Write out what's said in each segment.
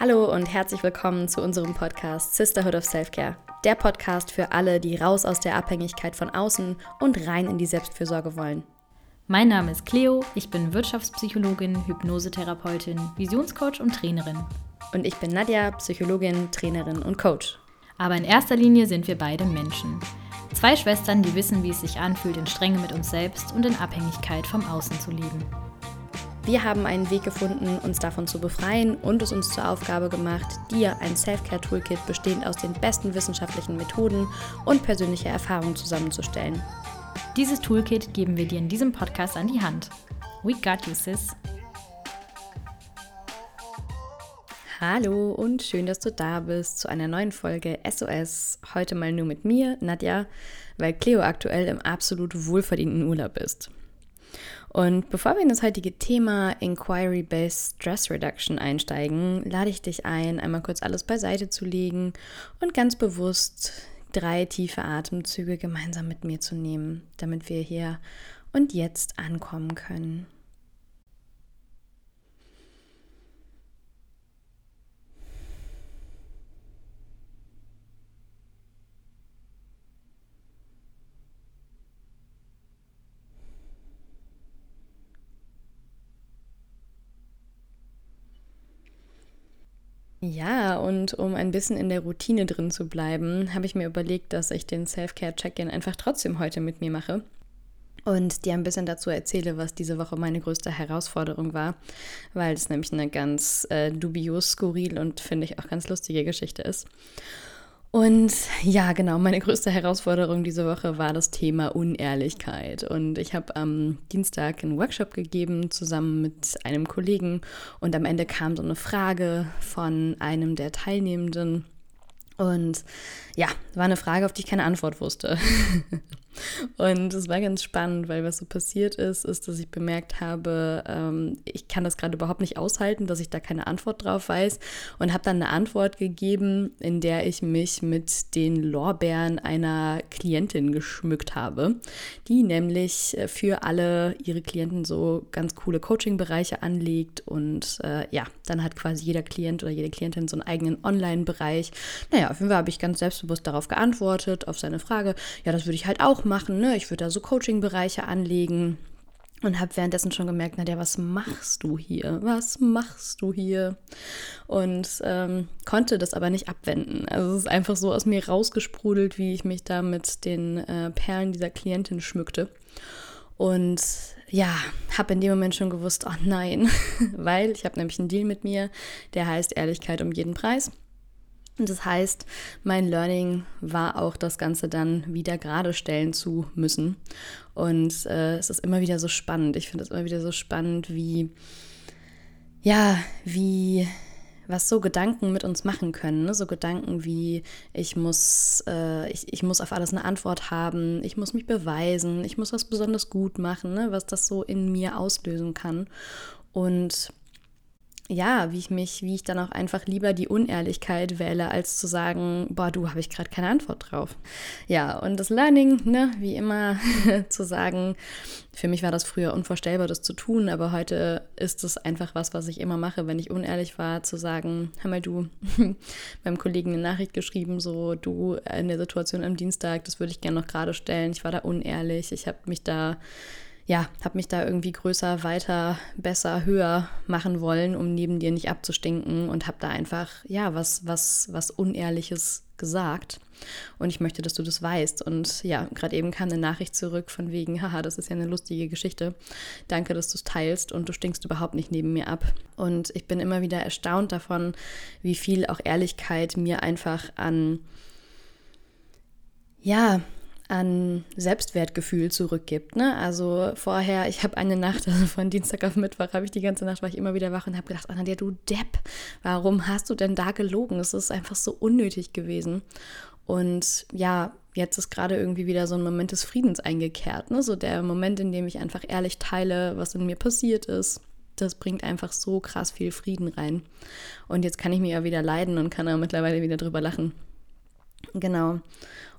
Hallo und herzlich willkommen zu unserem Podcast Sisterhood of Self-Care. Der Podcast für alle, die raus aus der Abhängigkeit von außen und rein in die Selbstfürsorge wollen. Mein Name ist Cleo, ich bin Wirtschaftspsychologin, Hypnosetherapeutin, Visionscoach und Trainerin. Und ich bin Nadja, Psychologin, Trainerin und Coach. Aber in erster Linie sind wir beide Menschen. Zwei Schwestern, die wissen, wie es sich anfühlt, in Strenge mit uns selbst und in Abhängigkeit vom Außen zu leben. Wir haben einen Weg gefunden, uns davon zu befreien und es uns zur Aufgabe gemacht, dir ein Self-Care-Toolkit bestehend aus den besten wissenschaftlichen Methoden und persönlicher Erfahrung zusammenzustellen. Dieses Toolkit geben wir dir in diesem Podcast an die Hand. We got you, sis. Hallo und schön, dass du da bist zu einer neuen Folge SOS. Heute mal nur mit mir, Nadja, weil Cleo aktuell im absolut wohlverdienten Urlaub ist. Und bevor wir in das heutige Thema Inquiry-Based Stress Reduction einsteigen, lade ich dich ein, einmal kurz alles beiseite zu legen und ganz bewusst drei tiefe Atemzüge gemeinsam mit mir zu nehmen, damit wir hier und jetzt ankommen können. Ja, und um ein bisschen in der Routine drin zu bleiben, habe ich mir überlegt, dass ich den Self-Care-Check-In einfach trotzdem heute mit mir mache und dir ein bisschen dazu erzähle, was diese Woche meine größte Herausforderung war, weil es nämlich eine ganz äh, dubios, skurril und finde ich auch ganz lustige Geschichte ist. Und ja, genau, meine größte Herausforderung diese Woche war das Thema Unehrlichkeit. Und ich habe am Dienstag einen Workshop gegeben zusammen mit einem Kollegen und am Ende kam so eine Frage von einem der Teilnehmenden. Und ja, war eine Frage, auf die ich keine Antwort wusste. Und es war ganz spannend, weil was so passiert ist, ist, dass ich bemerkt habe, ähm, ich kann das gerade überhaupt nicht aushalten, dass ich da keine Antwort drauf weiß und habe dann eine Antwort gegeben, in der ich mich mit den Lorbeeren einer Klientin geschmückt habe, die nämlich äh, für alle ihre Klienten so ganz coole Coaching-Bereiche anlegt und äh, ja, dann hat quasi jeder Klient oder jede Klientin so einen eigenen Online-Bereich. Naja, auf jeden Fall habe ich ganz selbstbewusst darauf geantwortet, auf seine Frage, ja, das würde ich halt auch machen. Ne? Ich würde da so Coaching-Bereiche anlegen. Und habe währenddessen schon gemerkt, Nadja, was machst du hier? Was machst du hier? Und ähm, konnte das aber nicht abwenden. Also es ist einfach so aus mir rausgesprudelt, wie ich mich da mit den äh, Perlen dieser Klientin schmückte. Und ja, habe in dem Moment schon gewusst, oh nein, weil ich habe nämlich einen Deal mit mir, der heißt Ehrlichkeit um jeden Preis. Und das heißt, mein Learning war auch das Ganze dann wieder gerade stellen zu müssen. Und äh, es ist immer wieder so spannend. Ich finde es immer wieder so spannend, wie, ja, wie, was so Gedanken mit uns machen können. Ne? So Gedanken wie, ich muss, äh, ich, ich muss auf alles eine Antwort haben, ich muss mich beweisen, ich muss was besonders gut machen, ne? was das so in mir auslösen kann. Und ja, wie ich mich, wie ich dann auch einfach lieber die Unehrlichkeit wähle, als zu sagen, boah, du habe ich gerade keine Antwort drauf. Ja, und das Learning, ne, wie immer zu sagen, für mich war das früher unvorstellbar, das zu tun, aber heute ist es einfach was, was ich immer mache, wenn ich unehrlich war, zu sagen, hör mal du, meinem Kollegen eine Nachricht geschrieben, so, du in der Situation am Dienstag, das würde ich gerne noch gerade stellen, ich war da unehrlich, ich habe mich da ja, habe mich da irgendwie größer, weiter, besser, höher machen wollen, um neben dir nicht abzustinken und habe da einfach, ja, was, was, was Unehrliches gesagt. Und ich möchte, dass du das weißt. Und ja, gerade eben kam eine Nachricht zurück von wegen, haha, das ist ja eine lustige Geschichte. Danke, dass du es teilst und du stinkst überhaupt nicht neben mir ab. Und ich bin immer wieder erstaunt davon, wie viel auch Ehrlichkeit mir einfach an, ja, an Selbstwertgefühl zurückgibt. Ne? Also vorher, ich habe eine Nacht, also von Dienstag auf Mittwoch, habe ich die ganze Nacht, war ich immer wieder wach und habe gedacht, Anna, du Depp, warum hast du denn da gelogen? Es ist einfach so unnötig gewesen. Und ja, jetzt ist gerade irgendwie wieder so ein Moment des Friedens eingekehrt. Ne? So der Moment, in dem ich einfach ehrlich teile, was in mir passiert ist. Das bringt einfach so krass viel Frieden rein. Und jetzt kann ich mir ja wieder leiden und kann da mittlerweile wieder drüber lachen. Genau.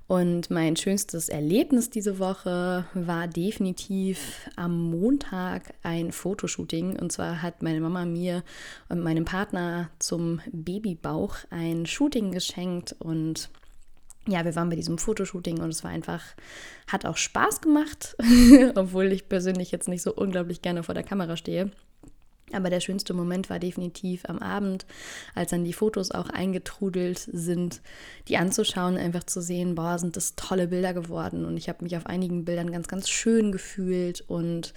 Und mein schönstes Erlebnis diese Woche war definitiv am Montag ein Fotoshooting. Und zwar hat meine Mama mir und meinem Partner zum Babybauch ein Shooting geschenkt und ja, wir waren bei diesem Fotoshooting und es war einfach, hat auch Spaß gemacht, obwohl ich persönlich jetzt nicht so unglaublich gerne vor der Kamera stehe. Aber der schönste Moment war definitiv am Abend, als dann die Fotos auch eingetrudelt sind, die anzuschauen, einfach zu sehen, boah, sind das tolle Bilder geworden. Und ich habe mich auf einigen Bildern ganz, ganz schön gefühlt und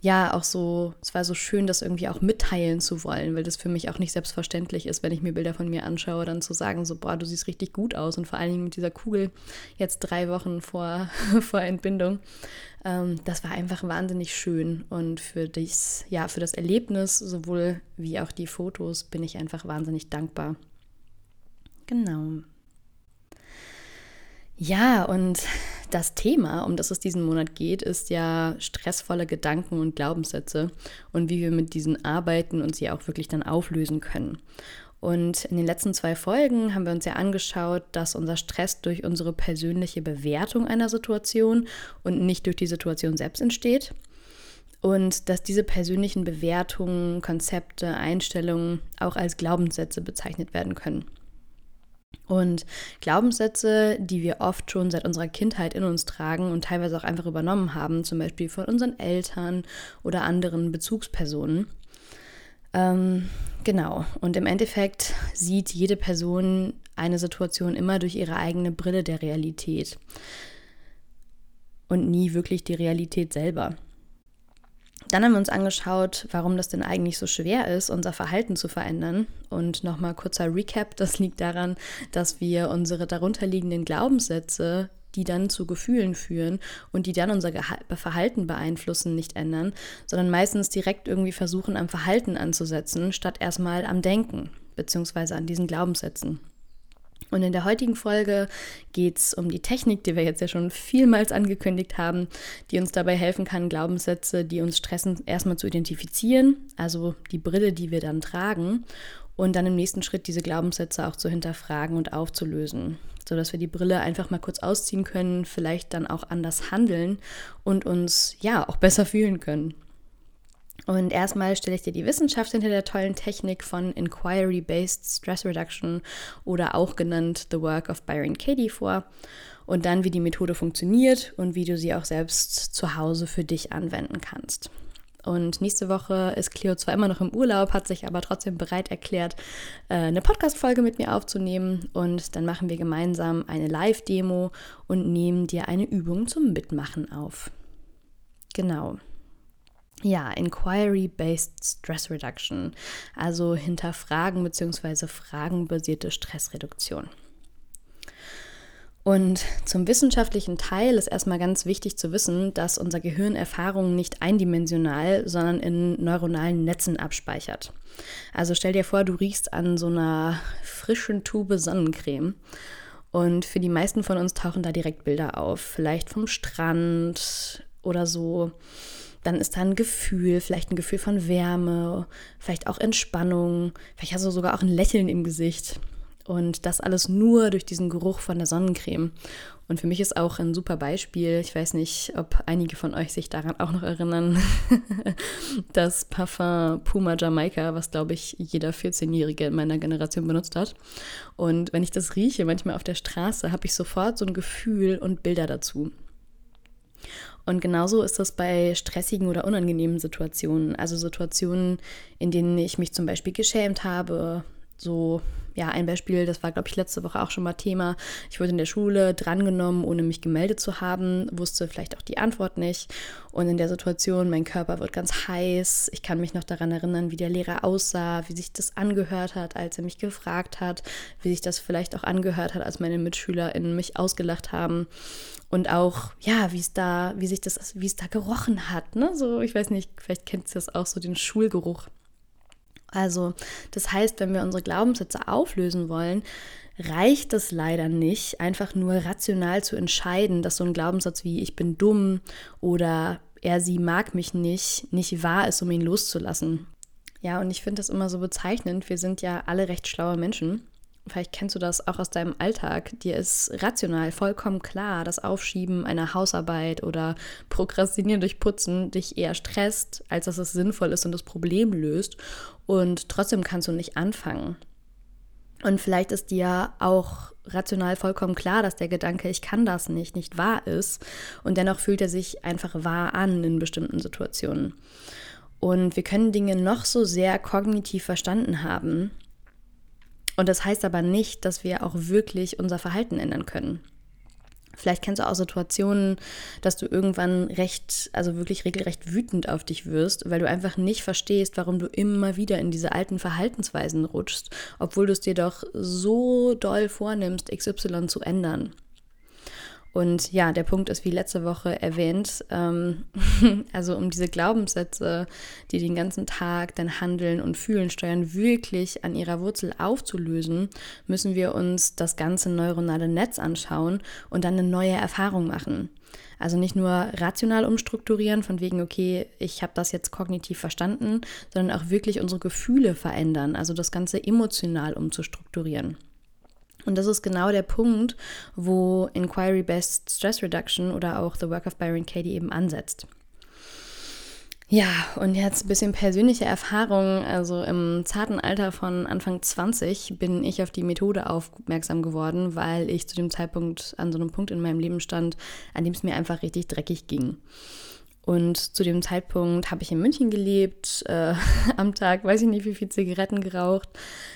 ja, auch so, es war so schön, das irgendwie auch mitteilen zu wollen, weil das für mich auch nicht selbstverständlich ist, wenn ich mir Bilder von mir anschaue, dann zu sagen, so, boah, du siehst richtig gut aus und vor allen Dingen mit dieser Kugel jetzt drei Wochen vor, vor Entbindung. Ähm, das war einfach wahnsinnig schön und für das, ja, für das Erlebnis sowohl wie auch die Fotos bin ich einfach wahnsinnig dankbar. Genau. Ja, und das Thema, um das es diesen Monat geht, ist ja stressvolle Gedanken und Glaubenssätze und wie wir mit diesen arbeiten und sie auch wirklich dann auflösen können. Und in den letzten zwei Folgen haben wir uns ja angeschaut, dass unser Stress durch unsere persönliche Bewertung einer Situation und nicht durch die Situation selbst entsteht. Und dass diese persönlichen Bewertungen, Konzepte, Einstellungen auch als Glaubenssätze bezeichnet werden können. Und Glaubenssätze, die wir oft schon seit unserer Kindheit in uns tragen und teilweise auch einfach übernommen haben, zum Beispiel von unseren Eltern oder anderen Bezugspersonen. Ähm, genau. Und im Endeffekt sieht jede Person eine Situation immer durch ihre eigene Brille der Realität und nie wirklich die Realität selber. Dann haben wir uns angeschaut, warum das denn eigentlich so schwer ist, unser Verhalten zu verändern. Und nochmal kurzer Recap, das liegt daran, dass wir unsere darunterliegenden Glaubenssätze, die dann zu Gefühlen führen und die dann unser Verhalten beeinflussen, nicht ändern, sondern meistens direkt irgendwie versuchen, am Verhalten anzusetzen, statt erstmal am Denken bzw. an diesen Glaubenssätzen. Und in der heutigen Folge geht es um die Technik, die wir jetzt ja schon vielmals angekündigt haben, die uns dabei helfen kann, Glaubenssätze, die uns stressen, erstmal zu identifizieren, also die Brille, die wir dann tragen, und dann im nächsten Schritt diese Glaubenssätze auch zu hinterfragen und aufzulösen, sodass wir die Brille einfach mal kurz ausziehen können, vielleicht dann auch anders handeln und uns ja auch besser fühlen können. Und erstmal stelle ich dir die Wissenschaft hinter der tollen Technik von Inquiry-Based Stress Reduction oder auch genannt The Work of Byron Katie vor. Und dann, wie die Methode funktioniert und wie du sie auch selbst zu Hause für dich anwenden kannst. Und nächste Woche ist Cleo zwar immer noch im Urlaub, hat sich aber trotzdem bereit erklärt, äh, eine Podcast-Folge mit mir aufzunehmen. Und dann machen wir gemeinsam eine Live-Demo und nehmen dir eine Übung zum Mitmachen auf. Genau. Ja, Inquiry-Based Stress Reduction, also hinterfragen bzw. fragenbasierte Stressreduktion. Und zum wissenschaftlichen Teil ist erstmal ganz wichtig zu wissen, dass unser Gehirn Erfahrungen nicht eindimensional, sondern in neuronalen Netzen abspeichert. Also stell dir vor, du riechst an so einer frischen Tube Sonnencreme. Und für die meisten von uns tauchen da direkt Bilder auf. Vielleicht vom Strand oder so dann ist da ein Gefühl, vielleicht ein Gefühl von Wärme, vielleicht auch Entspannung, vielleicht hast du sogar auch ein Lächeln im Gesicht. Und das alles nur durch diesen Geruch von der Sonnencreme. Und für mich ist auch ein super Beispiel, ich weiß nicht, ob einige von euch sich daran auch noch erinnern, das Parfum Puma Jamaica, was glaube ich jeder 14-Jährige in meiner Generation benutzt hat. Und wenn ich das rieche, manchmal auf der Straße, habe ich sofort so ein Gefühl und Bilder dazu. Und genauso ist das bei stressigen oder unangenehmen Situationen. Also Situationen, in denen ich mich zum Beispiel geschämt habe. So, ja, ein Beispiel, das war, glaube ich, letzte Woche auch schon mal Thema. Ich wurde in der Schule drangenommen, ohne mich gemeldet zu haben, wusste vielleicht auch die Antwort nicht. Und in der Situation, mein Körper wird ganz heiß. Ich kann mich noch daran erinnern, wie der Lehrer aussah, wie sich das angehört hat, als er mich gefragt hat, wie sich das vielleicht auch angehört hat, als meine MitschülerInnen mich ausgelacht haben und auch, ja, wie es da, wie sich das, wie es da gerochen hat, ne? So, ich weiß nicht, vielleicht kennt ihr das auch so, den Schulgeruch. Also, das heißt, wenn wir unsere Glaubenssätze auflösen wollen, reicht es leider nicht, einfach nur rational zu entscheiden, dass so ein Glaubenssatz wie ich bin dumm oder er, sie mag mich nicht, nicht wahr ist, um ihn loszulassen. Ja, und ich finde das immer so bezeichnend. Wir sind ja alle recht schlaue Menschen vielleicht kennst du das auch aus deinem Alltag, dir ist rational vollkommen klar, dass Aufschieben einer Hausarbeit oder Prokrastinieren durch Putzen dich eher stresst, als dass es sinnvoll ist und das Problem löst. Und trotzdem kannst du nicht anfangen. Und vielleicht ist dir auch rational vollkommen klar, dass der Gedanke, ich kann das nicht, nicht wahr ist. Und dennoch fühlt er sich einfach wahr an in bestimmten Situationen. Und wir können Dinge noch so sehr kognitiv verstanden haben. Und das heißt aber nicht, dass wir auch wirklich unser Verhalten ändern können. Vielleicht kennst du auch Situationen, dass du irgendwann recht, also wirklich regelrecht wütend auf dich wirst, weil du einfach nicht verstehst, warum du immer wieder in diese alten Verhaltensweisen rutschst, obwohl du es dir doch so doll vornimmst, XY zu ändern. Und ja, der Punkt ist, wie letzte Woche erwähnt, ähm, also um diese Glaubenssätze, die den ganzen Tag dein Handeln und Fühlen steuern, wirklich an ihrer Wurzel aufzulösen, müssen wir uns das ganze neuronale Netz anschauen und dann eine neue Erfahrung machen. Also nicht nur rational umstrukturieren, von wegen, okay, ich habe das jetzt kognitiv verstanden, sondern auch wirklich unsere Gefühle verändern, also das Ganze emotional umzustrukturieren. Und das ist genau der Punkt, wo Inquiry-Based Stress Reduction oder auch The Work of Byron Katie eben ansetzt. Ja, und jetzt ein bisschen persönliche Erfahrung. Also im zarten Alter von Anfang 20 bin ich auf die Methode aufmerksam geworden, weil ich zu dem Zeitpunkt an so einem Punkt in meinem Leben stand, an dem es mir einfach richtig dreckig ging. Und zu dem Zeitpunkt habe ich in München gelebt, äh, am Tag weiß ich nicht, wie viel Zigaretten geraucht,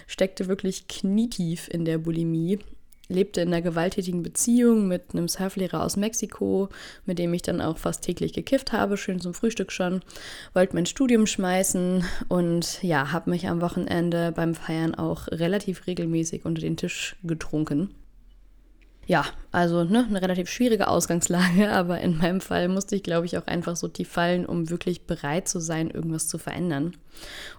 steckte wirklich knietief in der Bulimie, lebte in einer gewalttätigen Beziehung mit einem Surflehrer aus Mexiko, mit dem ich dann auch fast täglich gekifft habe, schön zum Frühstück schon, wollte mein Studium schmeißen und ja, habe mich am Wochenende beim Feiern auch relativ regelmäßig unter den Tisch getrunken ja, also ne, eine relativ schwierige Ausgangslage, aber in meinem Fall musste ich, glaube ich, auch einfach so tief fallen, um wirklich bereit zu sein, irgendwas zu verändern.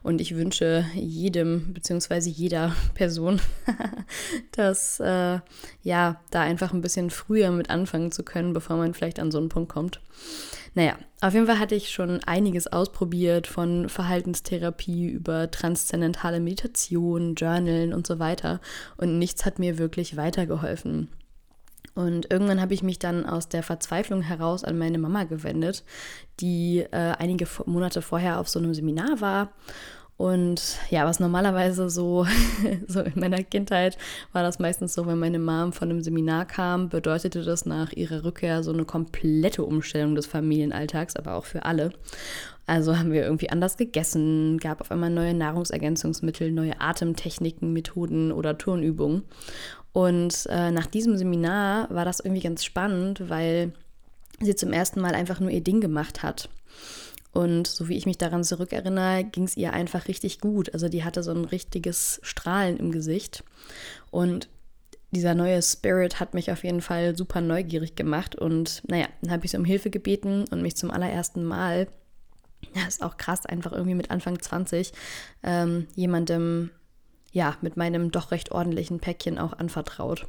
Und ich wünsche jedem bzw. jeder Person, dass äh, ja, da einfach ein bisschen früher mit anfangen zu können, bevor man vielleicht an so einen Punkt kommt. Naja, auf jeden Fall hatte ich schon einiges ausprobiert, von Verhaltenstherapie über transzendentale Meditation, Journalen und so weiter. Und nichts hat mir wirklich weitergeholfen. Und irgendwann habe ich mich dann aus der Verzweiflung heraus an meine Mama gewendet, die äh, einige Monate vorher auf so einem Seminar war. Und ja, was normalerweise so, so in meiner Kindheit war das meistens so, wenn meine Mom von einem Seminar kam, bedeutete das nach ihrer Rückkehr so eine komplette Umstellung des Familienalltags, aber auch für alle. Also haben wir irgendwie anders gegessen, gab auf einmal neue Nahrungsergänzungsmittel, neue Atemtechniken, Methoden oder Turnübungen. Und äh, nach diesem Seminar war das irgendwie ganz spannend, weil sie zum ersten Mal einfach nur ihr Ding gemacht hat. Und so wie ich mich daran zurückerinnere, ging es ihr einfach richtig gut. Also die hatte so ein richtiges Strahlen im Gesicht. Und dieser neue Spirit hat mich auf jeden Fall super neugierig gemacht. Und naja, dann habe ich sie um Hilfe gebeten und mich zum allerersten Mal, ja, ist auch krass, einfach irgendwie mit Anfang 20, ähm, jemandem ja, mit meinem doch recht ordentlichen Päckchen auch anvertraut.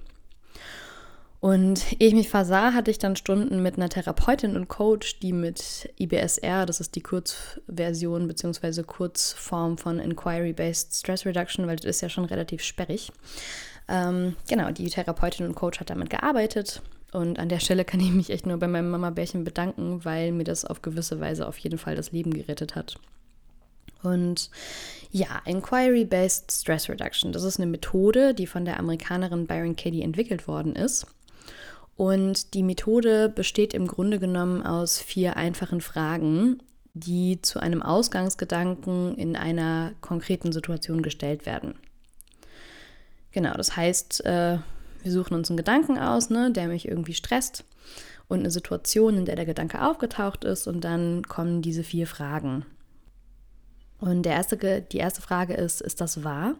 Und ehe ich mich versah, hatte ich dann Stunden mit einer Therapeutin und Coach, die mit IBSR, das ist die Kurzversion bzw. Kurzform von Inquiry-Based Stress Reduction, weil das ist ja schon relativ sperrig. Ähm, genau, die Therapeutin und Coach hat damit gearbeitet. Und an der Stelle kann ich mich echt nur bei meinem Mama-Bärchen bedanken, weil mir das auf gewisse Weise auf jeden Fall das Leben gerettet hat. Und ja, Inquiry-Based Stress Reduction, das ist eine Methode, die von der Amerikanerin Byron Katie entwickelt worden ist. Und die Methode besteht im Grunde genommen aus vier einfachen Fragen, die zu einem Ausgangsgedanken in einer konkreten Situation gestellt werden. Genau, das heißt, äh, wir suchen uns einen Gedanken aus, ne, der mich irgendwie stresst und eine Situation, in der der Gedanke aufgetaucht ist und dann kommen diese vier Fragen. Und erste, die erste Frage ist, ist das wahr?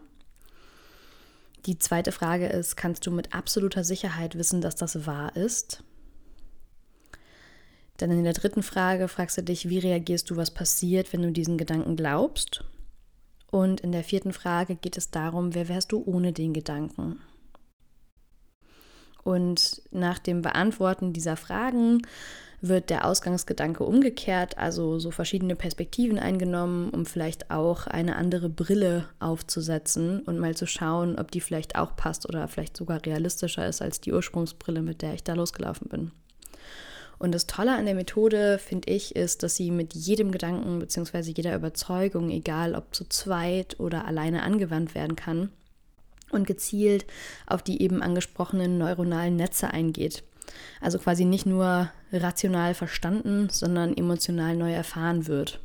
Die zweite Frage ist, kannst du mit absoluter Sicherheit wissen, dass das wahr ist? Dann in der dritten Frage fragst du dich, wie reagierst du, was passiert, wenn du diesen Gedanken glaubst? Und in der vierten Frage geht es darum, wer wärst du ohne den Gedanken? Und nach dem Beantworten dieser Fragen wird der Ausgangsgedanke umgekehrt, also so verschiedene Perspektiven eingenommen, um vielleicht auch eine andere Brille aufzusetzen und mal zu schauen, ob die vielleicht auch passt oder vielleicht sogar realistischer ist als die Ursprungsbrille, mit der ich da losgelaufen bin. Und das Tolle an der Methode, finde ich, ist, dass sie mit jedem Gedanken bzw. jeder Überzeugung, egal ob zu zweit oder alleine angewandt werden kann und gezielt auf die eben angesprochenen neuronalen Netze eingeht. Also quasi nicht nur rational verstanden, sondern emotional neu erfahren wird.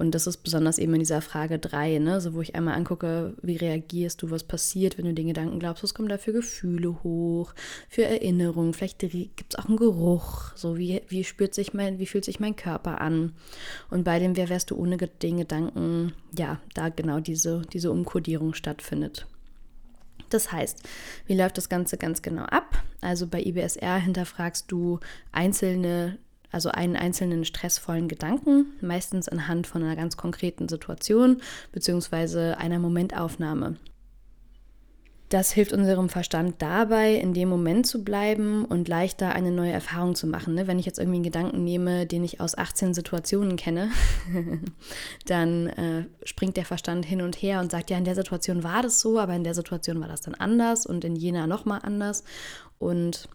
Und das ist besonders eben in dieser Frage 3, ne? so wo ich einmal angucke, wie reagierst du, was passiert, wenn du den Gedanken glaubst, was kommen da für Gefühle hoch, für Erinnerungen, vielleicht gibt es auch einen Geruch, so wie, wie spürt sich mein, wie fühlt sich mein Körper an. Und bei dem Wer wärst du ohne den Gedanken, ja, da genau diese, diese Umkodierung stattfindet. Das heißt, wie läuft das Ganze ganz genau ab? Also bei IBSR hinterfragst du einzelne, also einen einzelnen stressvollen Gedanken, meistens anhand von einer ganz konkreten Situation bzw. einer Momentaufnahme. Das hilft unserem Verstand dabei, in dem Moment zu bleiben und leichter eine neue Erfahrung zu machen. Ne? Wenn ich jetzt irgendwie einen Gedanken nehme, den ich aus 18 Situationen kenne, dann äh, springt der Verstand hin und her und sagt, ja, in der Situation war das so, aber in der Situation war das dann anders und in jener nochmal anders. Und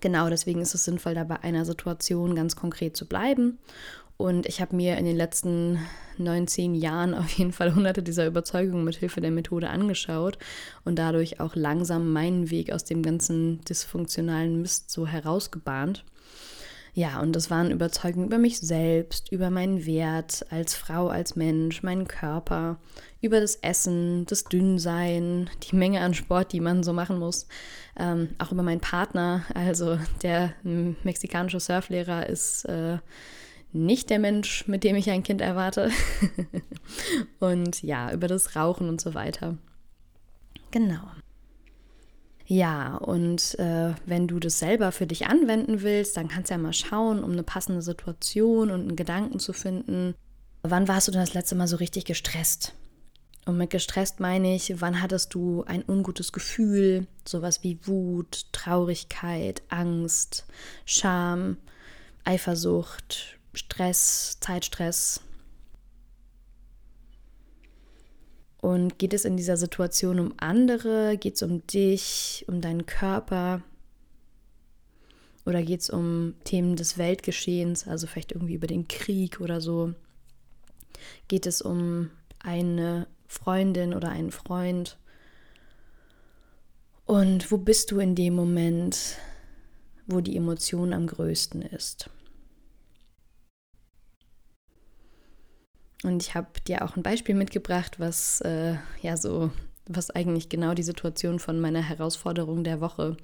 genau deswegen ist es sinnvoll, da bei einer Situation ganz konkret zu bleiben und ich habe mir in den letzten 19 Jahren auf jeden Fall hunderte dieser Überzeugungen mit Hilfe der Methode angeschaut und dadurch auch langsam meinen Weg aus dem ganzen dysfunktionalen Mist so herausgebahnt. Ja, und das waren Überzeugungen über mich selbst, über meinen Wert als Frau, als Mensch, meinen Körper, über das Essen, das Dünnsein, die Menge an Sport, die man so machen muss, ähm, auch über meinen Partner. Also der mexikanische Surflehrer ist äh, nicht der Mensch, mit dem ich ein Kind erwarte. und ja, über das Rauchen und so weiter. Genau. Ja, und äh, wenn du das selber für dich anwenden willst, dann kannst du ja mal schauen, um eine passende Situation und einen Gedanken zu finden. Wann warst du denn das letzte Mal so richtig gestresst? Und mit gestresst meine ich, wann hattest du ein ungutes Gefühl, sowas wie Wut, Traurigkeit, Angst, Scham, Eifersucht, Stress, Zeitstress. Und geht es in dieser Situation um andere? Geht es um dich, um deinen Körper? Oder geht es um Themen des Weltgeschehens, also vielleicht irgendwie über den Krieg oder so? Geht es um eine Freundin oder einen Freund? Und wo bist du in dem Moment, wo die Emotion am größten ist? Und ich habe dir auch ein Beispiel mitgebracht, was äh, ja so, was eigentlich genau die Situation von meiner Herausforderung der Woche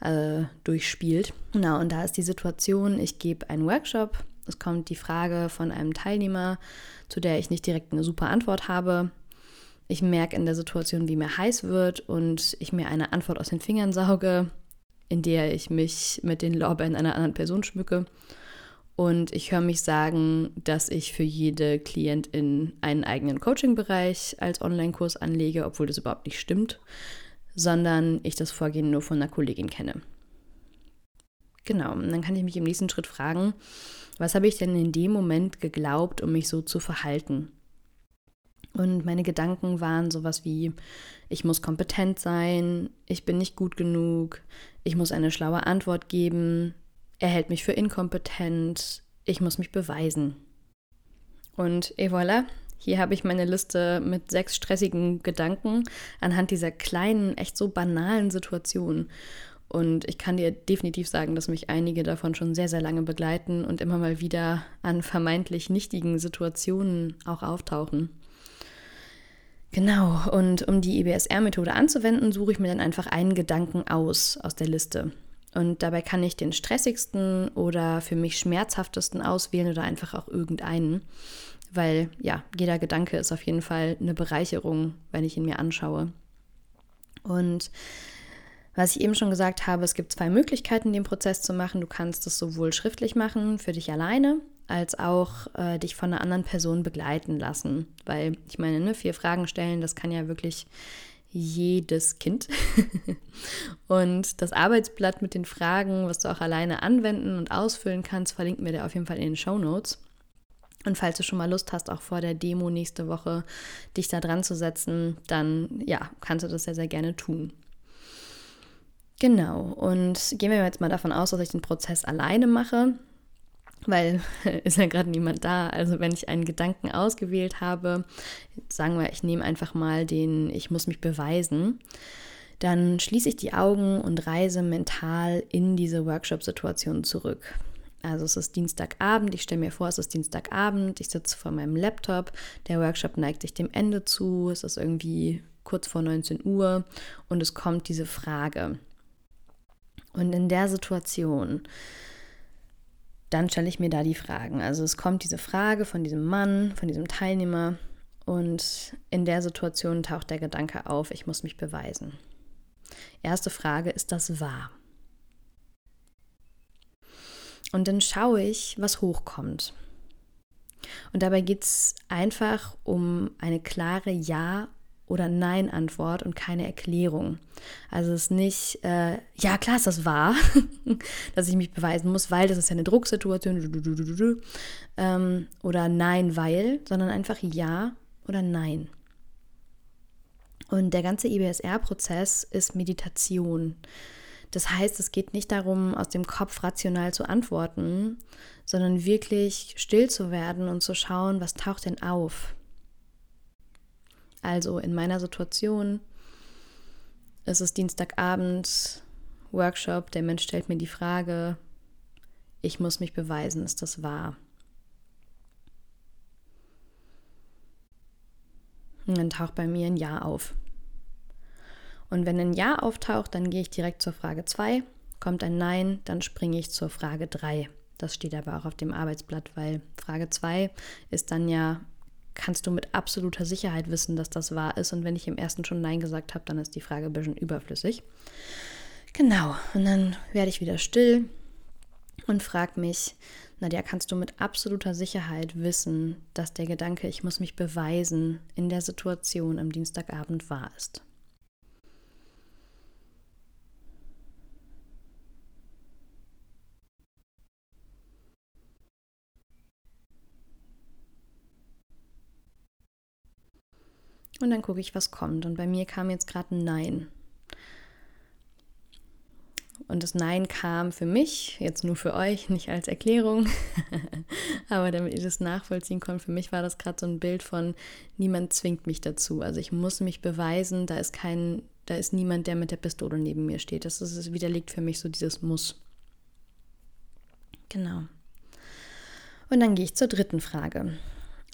äh, durchspielt. Genau, und da ist die Situation, ich gebe einen Workshop, es kommt die Frage von einem Teilnehmer, zu der ich nicht direkt eine super Antwort habe. Ich merke in der Situation, wie mir heiß wird und ich mir eine Antwort aus den Fingern sauge, in der ich mich mit den Lorbeeren einer anderen Person schmücke. Und ich höre mich sagen, dass ich für jede Klientin einen eigenen Coaching-Bereich als Online-Kurs anlege, obwohl das überhaupt nicht stimmt, sondern ich das Vorgehen nur von einer Kollegin kenne. Genau, und dann kann ich mich im nächsten Schritt fragen, was habe ich denn in dem Moment geglaubt, um mich so zu verhalten? Und meine Gedanken waren sowas wie, ich muss kompetent sein, ich bin nicht gut genug, ich muss eine schlaue Antwort geben, er hält mich für inkompetent, ich muss mich beweisen. Und et voilà, hier habe ich meine Liste mit sechs stressigen Gedanken anhand dieser kleinen, echt so banalen Situationen. Und ich kann dir definitiv sagen, dass mich einige davon schon sehr, sehr lange begleiten und immer mal wieder an vermeintlich nichtigen Situationen auch auftauchen. Genau, und um die EBSR-Methode anzuwenden, suche ich mir dann einfach einen Gedanken aus aus der Liste. Und dabei kann ich den stressigsten oder für mich schmerzhaftesten auswählen oder einfach auch irgendeinen. Weil ja, jeder Gedanke ist auf jeden Fall eine Bereicherung, wenn ich ihn mir anschaue. Und was ich eben schon gesagt habe, es gibt zwei Möglichkeiten, den Prozess zu machen. Du kannst es sowohl schriftlich machen für dich alleine, als auch äh, dich von einer anderen Person begleiten lassen. Weil ich meine, ne, vier Fragen stellen, das kann ja wirklich jedes Kind. und das Arbeitsblatt mit den Fragen, was du auch alleine anwenden und ausfüllen kannst, verlinken wir dir auf jeden Fall in den Show Notes. Und falls du schon mal Lust hast, auch vor der Demo nächste Woche dich da dran zu setzen, dann ja, kannst du das sehr, sehr gerne tun. Genau, und gehen wir jetzt mal davon aus, dass ich den Prozess alleine mache, weil ist ja gerade niemand da. Also wenn ich einen Gedanken ausgewählt habe, sagen wir, ich nehme einfach mal den, ich muss mich beweisen, dann schließe ich die Augen und reise mental in diese Workshop-Situation zurück. Also es ist Dienstagabend, ich stelle mir vor, es ist Dienstagabend, ich sitze vor meinem Laptop, der Workshop neigt sich dem Ende zu, es ist irgendwie kurz vor 19 Uhr und es kommt diese Frage. Und in der Situation, dann stelle ich mir da die Fragen. Also es kommt diese Frage von diesem Mann, von diesem Teilnehmer und in der Situation taucht der Gedanke auf, ich muss mich beweisen. Erste Frage, ist das wahr? Und dann schaue ich, was hochkommt. Und dabei geht es einfach um eine klare Ja- oder Nein-Antwort und keine Erklärung. Also es ist nicht, äh, ja klar ist das wahr, dass ich mich beweisen muss, weil das ist ja eine Drucksituation ähm, oder Nein, weil, sondern einfach Ja oder Nein. Und der ganze IBSR-Prozess ist Meditation. Das heißt, es geht nicht darum, aus dem Kopf rational zu antworten, sondern wirklich still zu werden und zu schauen, was taucht denn auf. Also in meiner Situation ist es Dienstagabend, Workshop, der Mensch stellt mir die Frage, ich muss mich beweisen, ist das wahr? Und dann taucht bei mir ein Ja auf. Und wenn ein Ja auftaucht, dann gehe ich direkt zur Frage 2. Kommt ein Nein, dann springe ich zur Frage 3. Das steht aber auch auf dem Arbeitsblatt, weil Frage 2 ist dann ja, kannst du mit absoluter Sicherheit wissen, dass das wahr ist. Und wenn ich im ersten schon Nein gesagt habe, dann ist die Frage ein bisschen überflüssig. Genau, und dann werde ich wieder still und frage mich, Nadja, kannst du mit absoluter Sicherheit wissen, dass der Gedanke, ich muss mich beweisen, in der Situation am Dienstagabend wahr ist? Und dann gucke ich, was kommt. Und bei mir kam jetzt gerade ein Nein. Und das Nein kam für mich, jetzt nur für euch, nicht als Erklärung, aber damit ihr das nachvollziehen könnt, für mich war das gerade so ein Bild von, niemand zwingt mich dazu. Also ich muss mich beweisen, da ist kein, da ist niemand, der mit der Pistole neben mir steht. Das, ist, widerlegt für mich so dieses Muss. Genau. Und dann gehe ich zur dritten Frage.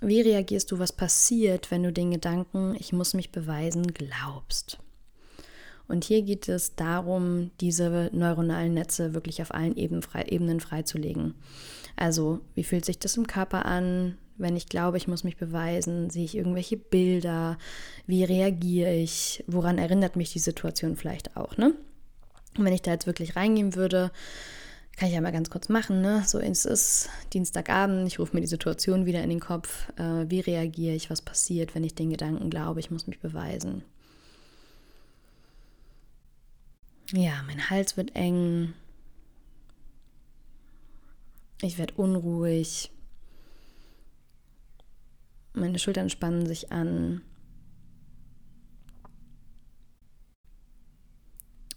Wie reagierst du, was passiert, wenn du den Gedanken, ich muss mich beweisen, glaubst? Und hier geht es darum, diese neuronalen Netze wirklich auf allen Ebenen, frei, Ebenen freizulegen. Also, wie fühlt sich das im Körper an? Wenn ich glaube, ich muss mich beweisen, sehe ich irgendwelche Bilder? Wie reagiere ich? Woran erinnert mich die Situation vielleicht auch? Ne? Und wenn ich da jetzt wirklich reingehen würde, kann ich ja mal ganz kurz machen, ne? So, es ist Dienstagabend, ich rufe mir die Situation wieder in den Kopf. Äh, wie reagiere ich, was passiert, wenn ich den Gedanken glaube, ich muss mich beweisen? Ja, mein Hals wird eng. Ich werde unruhig. Meine Schultern spannen sich an.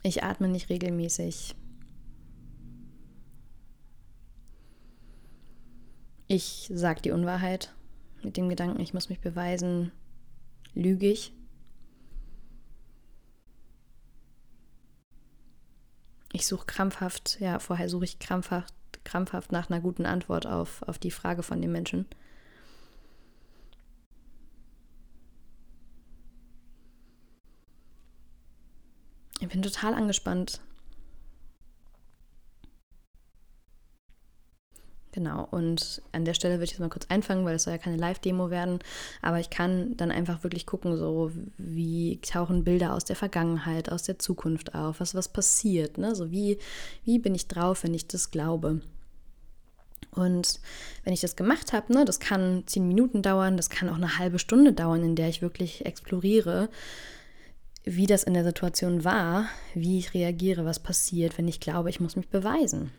Ich atme nicht regelmäßig. Ich sage die Unwahrheit mit dem Gedanken, ich muss mich beweisen, lüge ich. Ich suche krampfhaft, ja, vorher suche ich krampfhaft, krampfhaft nach einer guten Antwort auf, auf die Frage von dem Menschen. Ich bin total angespannt. Genau, und an der Stelle würde ich jetzt mal kurz einfangen, weil es soll ja keine Live-Demo werden, aber ich kann dann einfach wirklich gucken, so wie tauchen Bilder aus der Vergangenheit, aus der Zukunft auf, was, was passiert, ne? So wie, wie bin ich drauf, wenn ich das glaube. Und wenn ich das gemacht habe, ne, das kann zehn Minuten dauern, das kann auch eine halbe Stunde dauern, in der ich wirklich exploriere, wie das in der Situation war, wie ich reagiere, was passiert, wenn ich glaube, ich muss mich beweisen.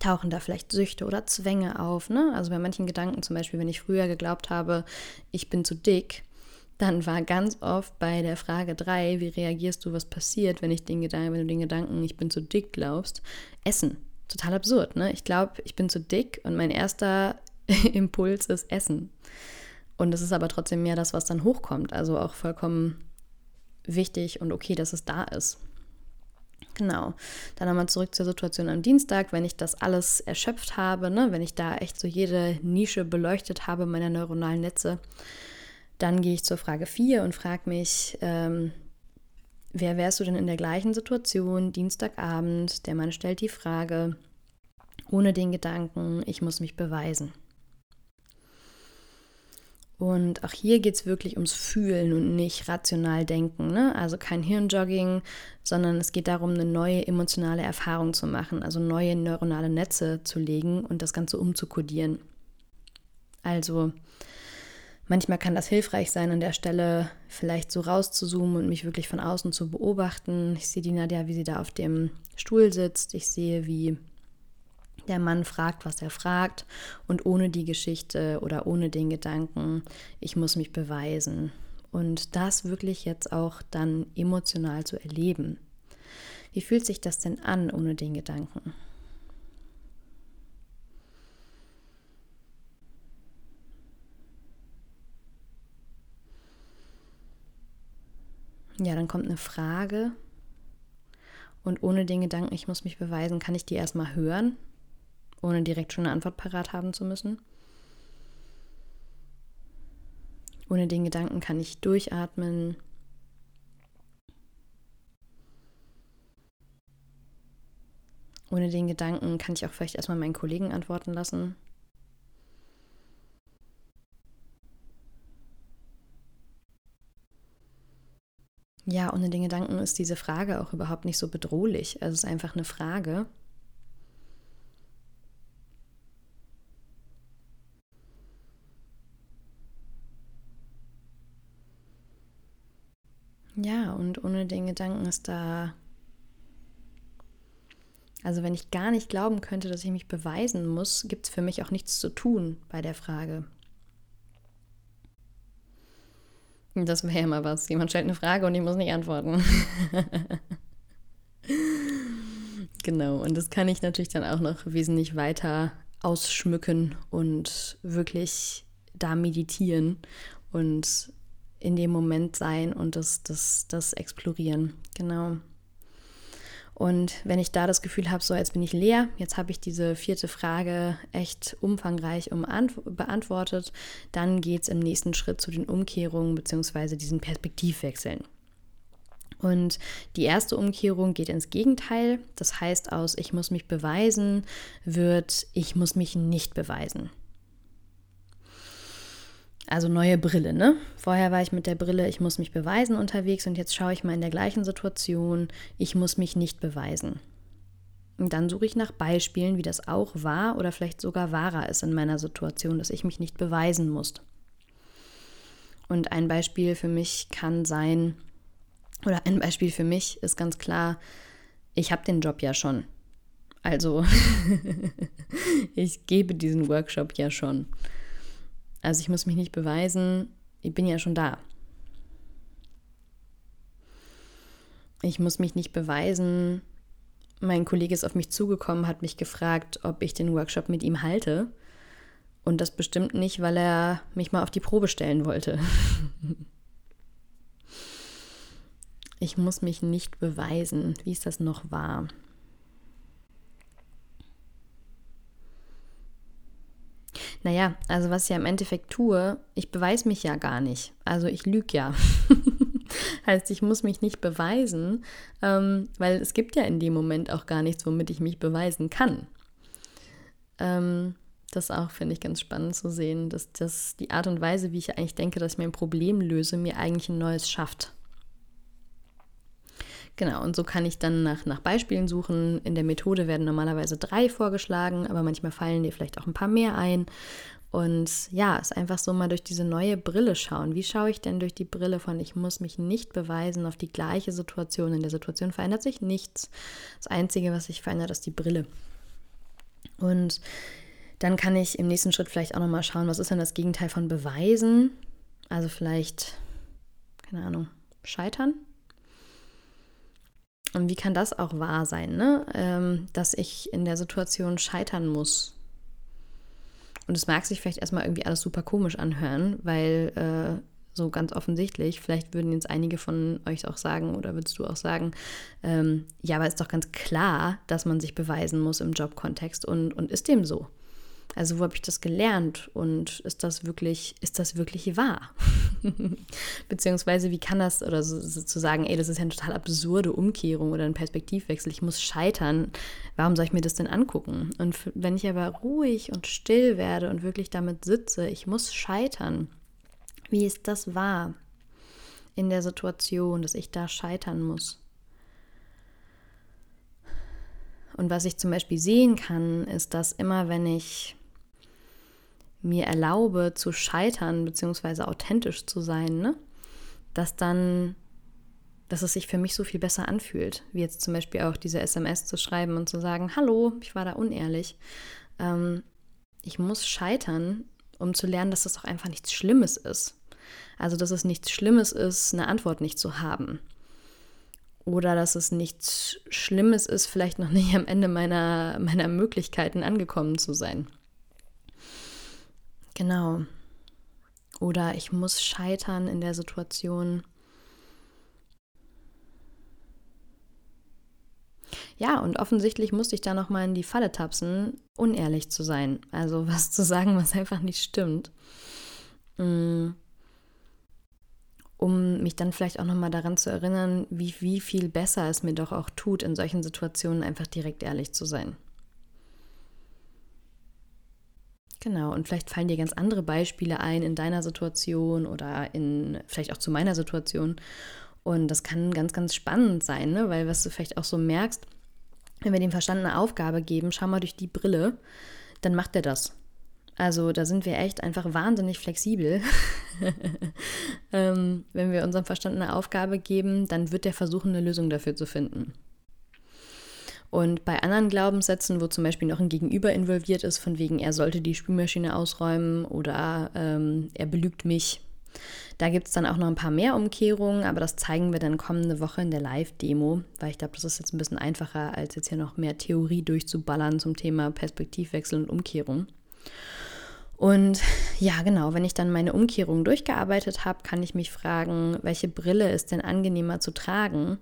Tauchen da vielleicht Süchte oder Zwänge auf? Ne? Also bei manchen Gedanken, zum Beispiel, wenn ich früher geglaubt habe, ich bin zu dick, dann war ganz oft bei der Frage 3, wie reagierst du, was passiert, wenn ich den Gedanken, wenn du den Gedanken, ich bin zu dick glaubst, Essen. Total absurd, ne? Ich glaube, ich bin zu dick und mein erster Impuls ist Essen. Und es ist aber trotzdem mehr das, was dann hochkommt. Also auch vollkommen wichtig und okay, dass es da ist. Genau. Dann nochmal zurück zur Situation am Dienstag, wenn ich das alles erschöpft habe, ne, wenn ich da echt so jede Nische beleuchtet habe meiner neuronalen Netze, dann gehe ich zur Frage 4 und frage mich, ähm, wer wärst du denn in der gleichen Situation, Dienstagabend, der Mann stellt die Frage, ohne den Gedanken, ich muss mich beweisen. Und auch hier geht es wirklich ums Fühlen und nicht rational denken. Ne? Also kein Hirnjogging, sondern es geht darum, eine neue emotionale Erfahrung zu machen, also neue neuronale Netze zu legen und das Ganze umzukodieren. Also manchmal kann das hilfreich sein, an der Stelle vielleicht so rauszuzoomen und mich wirklich von außen zu beobachten. Ich sehe die Nadja, wie sie da auf dem Stuhl sitzt. Ich sehe, wie der Mann fragt, was er fragt und ohne die Geschichte oder ohne den Gedanken, ich muss mich beweisen. Und das wirklich jetzt auch dann emotional zu erleben. Wie fühlt sich das denn an ohne den Gedanken? Ja, dann kommt eine Frage. Und ohne den Gedanken, ich muss mich beweisen, kann ich die erstmal hören ohne direkt schon eine Antwort parat haben zu müssen. Ohne den Gedanken kann ich durchatmen. Ohne den Gedanken kann ich auch vielleicht erstmal meinen Kollegen antworten lassen. Ja, ohne den Gedanken ist diese Frage auch überhaupt nicht so bedrohlich. Also es ist einfach eine Frage. Ja, und ohne den Gedanken ist da. Also wenn ich gar nicht glauben könnte, dass ich mich beweisen muss, gibt es für mich auch nichts zu tun bei der Frage. Das wäre ja mal was. Jemand stellt eine Frage und ich muss nicht antworten. genau, und das kann ich natürlich dann auch noch wesentlich weiter ausschmücken und wirklich da meditieren und in dem Moment sein und das, das, das explorieren. Genau. Und wenn ich da das Gefühl habe, so jetzt bin ich leer, jetzt habe ich diese vierte Frage echt umfangreich um beantwortet, dann geht es im nächsten Schritt zu den Umkehrungen bzw. diesen Perspektivwechseln. Und die erste Umkehrung geht ins Gegenteil. Das heißt aus ich muss mich beweisen wird ich muss mich nicht beweisen. Also neue Brille, ne? Vorher war ich mit der Brille, ich muss mich beweisen unterwegs und jetzt schaue ich mal in der gleichen Situation, ich muss mich nicht beweisen. Und dann suche ich nach Beispielen, wie das auch war oder vielleicht sogar wahrer ist in meiner Situation, dass ich mich nicht beweisen muss. Und ein Beispiel für mich kann sein, oder ein Beispiel für mich ist ganz klar, ich habe den Job ja schon. Also ich gebe diesen Workshop ja schon. Also ich muss mich nicht beweisen, ich bin ja schon da. Ich muss mich nicht beweisen. Mein Kollege ist auf mich zugekommen, hat mich gefragt, ob ich den Workshop mit ihm halte. Und das bestimmt nicht, weil er mich mal auf die Probe stellen wollte. ich muss mich nicht beweisen, wie es das noch war. Naja, also was ich ja im Endeffekt tue, ich beweise mich ja gar nicht. Also ich lüge ja. heißt, ich muss mich nicht beweisen, ähm, weil es gibt ja in dem Moment auch gar nichts, womit ich mich beweisen kann. Ähm, das auch finde ich ganz spannend zu sehen, dass das die Art und Weise, wie ich eigentlich denke, dass ich mein Problem löse, mir eigentlich ein neues schafft. Genau, und so kann ich dann nach, nach Beispielen suchen. In der Methode werden normalerweise drei vorgeschlagen, aber manchmal fallen dir vielleicht auch ein paar mehr ein. Und ja, es einfach so mal durch diese neue Brille schauen. Wie schaue ich denn durch die Brille von ich muss mich nicht beweisen auf die gleiche Situation? In der Situation verändert sich nichts. Das Einzige, was sich verändert, ist die Brille. Und dann kann ich im nächsten Schritt vielleicht auch nochmal schauen, was ist denn das Gegenteil von beweisen? Also vielleicht, keine Ahnung, scheitern. Und wie kann das auch wahr sein, ne? Ähm, dass ich in der Situation scheitern muss? Und es mag sich vielleicht erstmal irgendwie alles super komisch anhören, weil äh, so ganz offensichtlich, vielleicht würden jetzt einige von euch auch sagen oder würdest du auch sagen, ähm, ja, aber ist doch ganz klar, dass man sich beweisen muss im Jobkontext und, und ist dem so. Also wo habe ich das gelernt und ist das wirklich, ist das wirklich wahr? Beziehungsweise wie kann das, oder so, so zu sagen, ey, das ist ja eine total absurde Umkehrung oder ein Perspektivwechsel, ich muss scheitern, warum soll ich mir das denn angucken? Und wenn ich aber ruhig und still werde und wirklich damit sitze, ich muss scheitern, wie ist das wahr in der Situation, dass ich da scheitern muss? Und was ich zum Beispiel sehen kann, ist, dass immer wenn ich mir erlaube zu scheitern, beziehungsweise authentisch zu sein, ne? dass dann, dass es sich für mich so viel besser anfühlt, wie jetzt zum Beispiel auch diese SMS zu schreiben und zu sagen, hallo, ich war da unehrlich. Ähm, ich muss scheitern, um zu lernen, dass das auch einfach nichts Schlimmes ist. Also, dass es nichts Schlimmes ist, eine Antwort nicht zu haben. Oder dass es nichts Schlimmes ist, vielleicht noch nicht am Ende meiner, meiner Möglichkeiten angekommen zu sein. Genau. Oder ich muss scheitern in der Situation. Ja, und offensichtlich musste ich da nochmal in die Falle tapsen, unehrlich zu sein. Also was zu sagen, was einfach nicht stimmt. Mm. Um mich dann vielleicht auch nochmal daran zu erinnern, wie, wie viel besser es mir doch auch tut, in solchen Situationen einfach direkt ehrlich zu sein. Genau, und vielleicht fallen dir ganz andere Beispiele ein in deiner Situation oder in vielleicht auch zu meiner Situation. Und das kann ganz, ganz spannend sein, ne? weil was du vielleicht auch so merkst, wenn wir dem Verstand eine Aufgabe geben, schau mal durch die Brille, dann macht er das. Also da sind wir echt einfach wahnsinnig flexibel. ähm, wenn wir unserem Verstand eine Aufgabe geben, dann wird er versuchen, eine Lösung dafür zu finden. Und bei anderen Glaubenssätzen, wo zum Beispiel noch ein Gegenüber involviert ist, von wegen, er sollte die Spülmaschine ausräumen oder ähm, er belügt mich, da gibt es dann auch noch ein paar mehr Umkehrungen, aber das zeigen wir dann kommende Woche in der Live-Demo, weil ich glaube, das ist jetzt ein bisschen einfacher, als jetzt hier noch mehr Theorie durchzuballern zum Thema Perspektivwechsel und Umkehrung. Und ja, genau, wenn ich dann meine Umkehrung durchgearbeitet habe, kann ich mich fragen, welche Brille ist denn angenehmer zu tragen?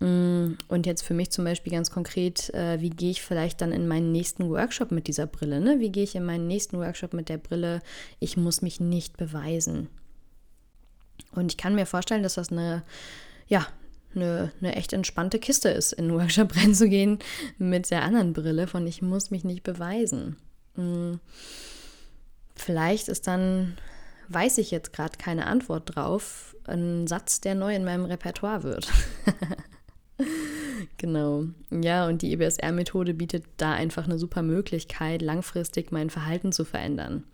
Mm, und jetzt für mich zum Beispiel ganz konkret, äh, wie gehe ich vielleicht dann in meinen nächsten Workshop mit dieser Brille? Ne? Wie gehe ich in meinen nächsten Workshop mit der Brille? Ich muss mich nicht beweisen. Und ich kann mir vorstellen, dass das eine, ja, eine, eine echt entspannte Kiste ist, in einen Workshop reinzugehen mit der anderen Brille von ich muss mich nicht beweisen. Mm, vielleicht ist dann, weiß ich jetzt gerade keine Antwort drauf, ein Satz, der neu in meinem Repertoire wird. Genau. Ja, und die EBSR-Methode bietet da einfach eine super Möglichkeit, langfristig mein Verhalten zu verändern.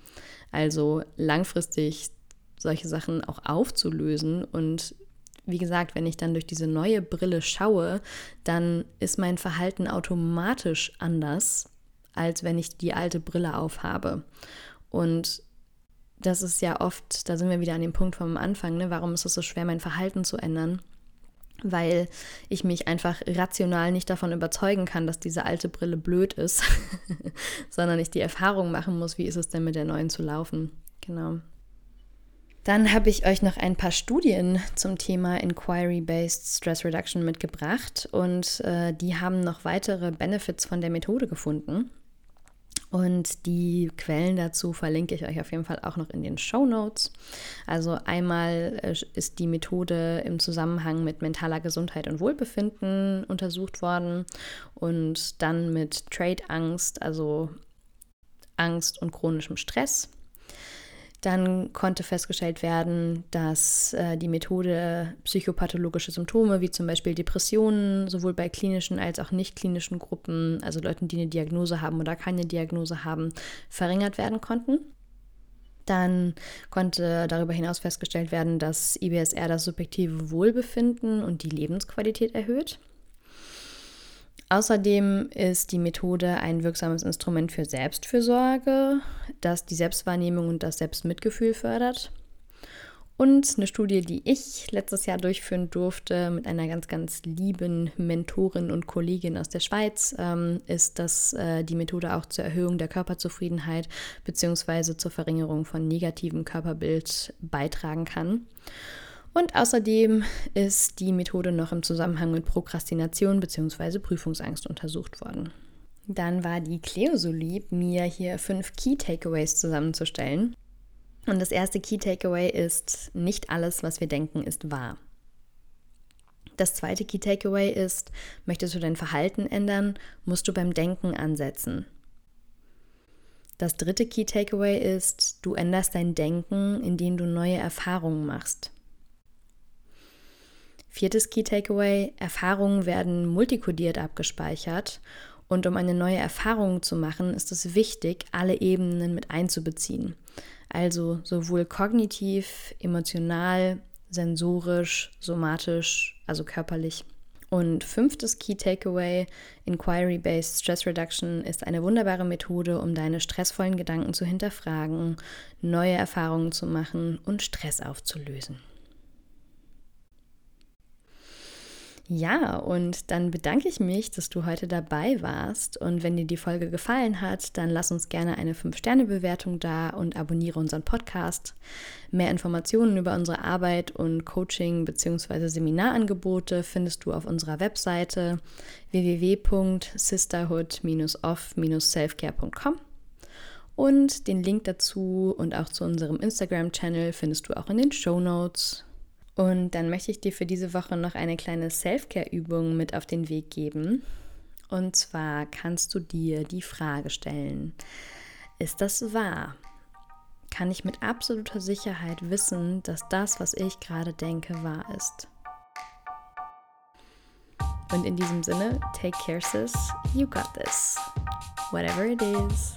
Also langfristig solche Sachen auch aufzulösen. Und wie gesagt, wenn ich dann durch diese neue Brille schaue, dann ist mein Verhalten automatisch anders, als wenn ich die alte Brille aufhabe. Und das ist ja oft, da sind wir wieder an dem Punkt vom Anfang, ne? warum ist es so schwer, mein Verhalten zu ändern? Weil ich mich einfach rational nicht davon überzeugen kann, dass diese alte Brille blöd ist, sondern ich die Erfahrung machen muss, wie ist es denn mit der neuen zu laufen. Genau. Dann habe ich euch noch ein paar Studien zum Thema Inquiry-Based Stress Reduction mitgebracht und äh, die haben noch weitere Benefits von der Methode gefunden. Und die Quellen dazu verlinke ich euch auf jeden Fall auch noch in den Show Notes. Also einmal äh, ist die Methode im Zusammenhang mit mentaler Gesundheit und Wohlbefinden untersucht worden und dann mit Trade-Angst, also Angst und chronischem Stress. Dann konnte festgestellt werden, dass äh, die Methode psychopathologische Symptome wie zum Beispiel Depressionen sowohl bei klinischen als auch nicht klinischen Gruppen, also Leuten, die eine Diagnose haben oder keine Diagnose haben, verringert werden konnten. Dann konnte darüber hinaus festgestellt werden, dass IBSR das subjektive Wohlbefinden und die Lebensqualität erhöht. Außerdem ist die Methode ein wirksames Instrument für Selbstfürsorge, das die Selbstwahrnehmung und das Selbstmitgefühl fördert. Und eine Studie, die ich letztes Jahr durchführen durfte mit einer ganz, ganz lieben Mentorin und Kollegin aus der Schweiz, ähm, ist, dass äh, die Methode auch zur Erhöhung der Körperzufriedenheit bzw. zur Verringerung von negativem Körperbild beitragen kann. Und außerdem ist die Methode noch im Zusammenhang mit Prokrastination bzw. Prüfungsangst untersucht worden. Dann war die Cleo so lieb, mir hier fünf Key Takeaways zusammenzustellen. Und das erste Key Takeaway ist, nicht alles, was wir denken, ist wahr. Das zweite Key Takeaway ist, möchtest du dein Verhalten ändern, musst du beim Denken ansetzen. Das dritte Key Takeaway ist, du änderst dein Denken, indem du neue Erfahrungen machst. Viertes Key Takeaway, Erfahrungen werden multikodiert abgespeichert und um eine neue Erfahrung zu machen, ist es wichtig, alle Ebenen mit einzubeziehen. Also sowohl kognitiv, emotional, sensorisch, somatisch, also körperlich. Und fünftes Key Takeaway, Inquiry-Based Stress Reduction ist eine wunderbare Methode, um deine stressvollen Gedanken zu hinterfragen, neue Erfahrungen zu machen und Stress aufzulösen. Ja, und dann bedanke ich mich, dass du heute dabei warst. Und wenn dir die Folge gefallen hat, dann lass uns gerne eine 5-Sterne-Bewertung da und abonniere unseren Podcast. Mehr Informationen über unsere Arbeit und Coaching- bzw. Seminarangebote findest du auf unserer Webseite www.sisterhood-off-selfcare.com. Und den Link dazu und auch zu unserem Instagram-Channel findest du auch in den Show Notes. Und dann möchte ich dir für diese Woche noch eine kleine Self-Care-Übung mit auf den Weg geben. Und zwar kannst du dir die Frage stellen, ist das wahr? Kann ich mit absoluter Sicherheit wissen, dass das, was ich gerade denke, wahr ist? Und in diesem Sinne, take care, sis. You got this. Whatever it is.